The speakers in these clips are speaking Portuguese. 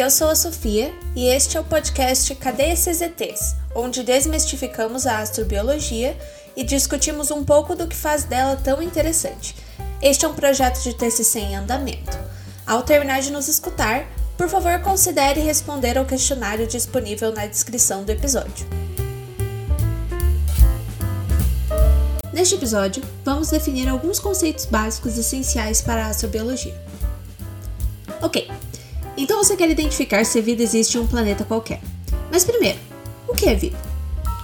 Eu sou a Sofia e este é o podcast Cadê esses? Onde desmistificamos a astrobiologia e discutimos um pouco do que faz dela tão interessante. Este é um projeto de TCC em andamento. Ao terminar de nos escutar, por favor considere responder ao questionário disponível na descrição do episódio. Neste episódio, vamos definir alguns conceitos básicos essenciais para a astrobiologia. Ok, então você quer identificar se vida existe em um planeta qualquer. Mas primeiro, o que é vida?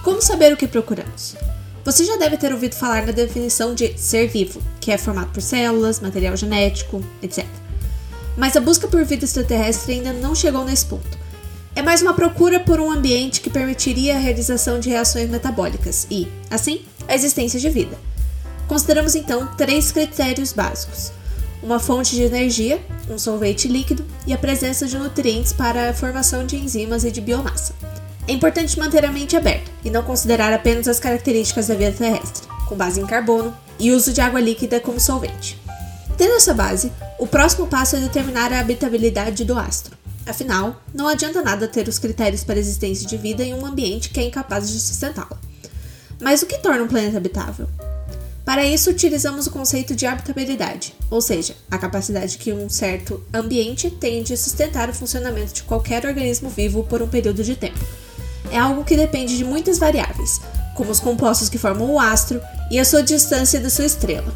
Como saber o que procuramos? Você já deve ter ouvido falar na definição de ser vivo, que é formado por células, material genético, etc. Mas a busca por vida extraterrestre ainda não chegou nesse ponto. É mais uma procura por um ambiente que permitiria a realização de reações metabólicas e, assim, a existência de vida. Consideramos então três critérios básicos: uma fonte de energia, um solvente líquido e a presença de nutrientes para a formação de enzimas e de biomassa. É importante manter a mente aberta e não considerar apenas as características da vida terrestre, com base em carbono e uso de água líquida como solvente. Tendo essa base, o próximo passo é determinar a habitabilidade do astro. Afinal, não adianta nada ter os critérios para a existência de vida em um ambiente que é incapaz de sustentá-la. Mas o que torna um planeta habitável? Para isso, utilizamos o conceito de habitabilidade, ou seja, a capacidade que um certo ambiente tem de sustentar o funcionamento de qualquer organismo vivo por um período de tempo. É algo que depende de muitas variáveis, como os compostos que formam o astro e a sua distância da sua estrela.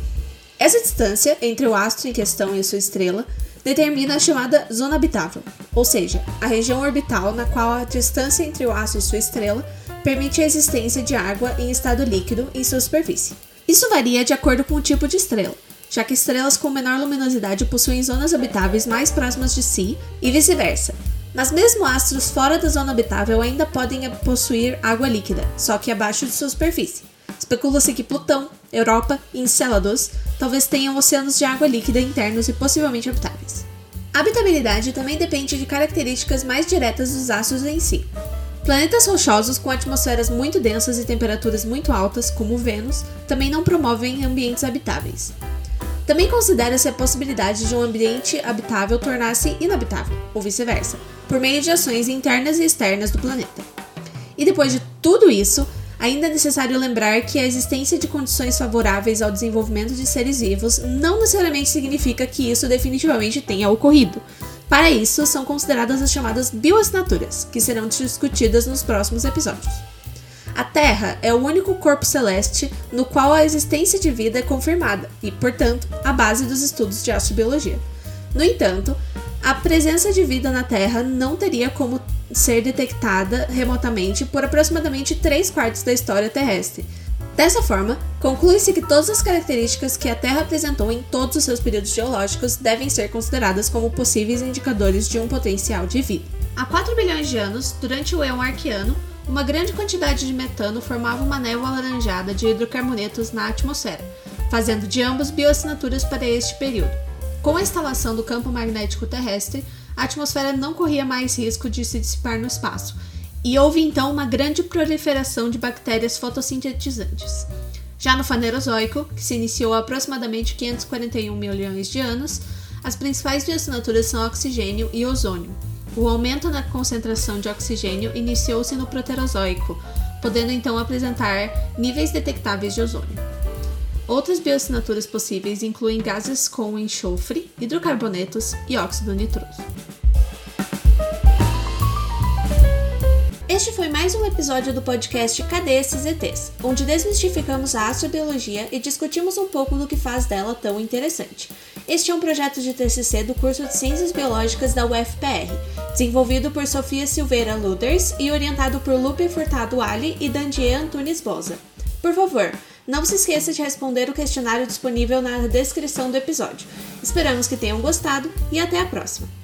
Essa distância entre o astro em questão e a sua estrela determina a chamada zona habitável, ou seja, a região orbital na qual a distância entre o astro e sua estrela permite a existência de água em estado líquido em sua superfície. Isso varia de acordo com o tipo de estrela, já que estrelas com menor luminosidade possuem zonas habitáveis mais próximas de si e vice-versa. Mas mesmo astros fora da zona habitável ainda podem possuir água líquida, só que abaixo de sua superfície. Especula-se que Plutão, Europa e Encélados talvez tenham oceanos de água líquida internos e possivelmente habitáveis. A habitabilidade também depende de características mais diretas dos astros em si. Planetas rochosos com atmosferas muito densas e temperaturas muito altas, como Vênus, também não promovem ambientes habitáveis. Também considera-se a possibilidade de um ambiente habitável tornar-se inabitável, ou vice-versa, por meio de ações internas e externas do planeta. E depois de tudo isso, ainda é necessário lembrar que a existência de condições favoráveis ao desenvolvimento de seres vivos não necessariamente significa que isso definitivamente tenha ocorrido. Para isso, são consideradas as chamadas bioassinaturas, que serão discutidas nos próximos episódios. A Terra é o único corpo celeste no qual a existência de vida é confirmada e, portanto, a base dos estudos de astrobiologia. No entanto, a presença de vida na Terra não teria como ser detectada remotamente por aproximadamente 3 quartos da história terrestre, Dessa forma, conclui-se que todas as características que a Terra apresentou em todos os seus períodos geológicos devem ser consideradas como possíveis indicadores de um potencial de vida. Há 4 bilhões de anos, durante o Eon Arqueano, uma grande quantidade de metano formava uma névoa alaranjada de hidrocarbonetos na atmosfera, fazendo de ambos bioassinaturas para este período. Com a instalação do campo magnético terrestre, a atmosfera não corria mais risco de se dissipar no espaço, e houve então uma grande proliferação de bactérias fotossintetizantes. Já no Fanerozoico, que se iniciou há aproximadamente 541 milhões de anos, as principais bioassinaturas são oxigênio e ozônio. O aumento na concentração de oxigênio iniciou-se no Proterozoico, podendo então apresentar níveis detectáveis de ozônio. Outras bioassinaturas possíveis incluem gases com enxofre, hidrocarbonetos e óxido nitroso. Este foi mais um episódio do podcast Cadê esses ETs? Onde desmistificamos a astrobiologia e discutimos um pouco do que faz dela tão interessante. Este é um projeto de TCC do curso de Ciências Biológicas da UFPR, desenvolvido por Sofia Silveira Luders e orientado por Lupe Furtado Ali e Dandier Antunes Boza. Por favor, não se esqueça de responder o questionário disponível na descrição do episódio. Esperamos que tenham gostado e até a próxima!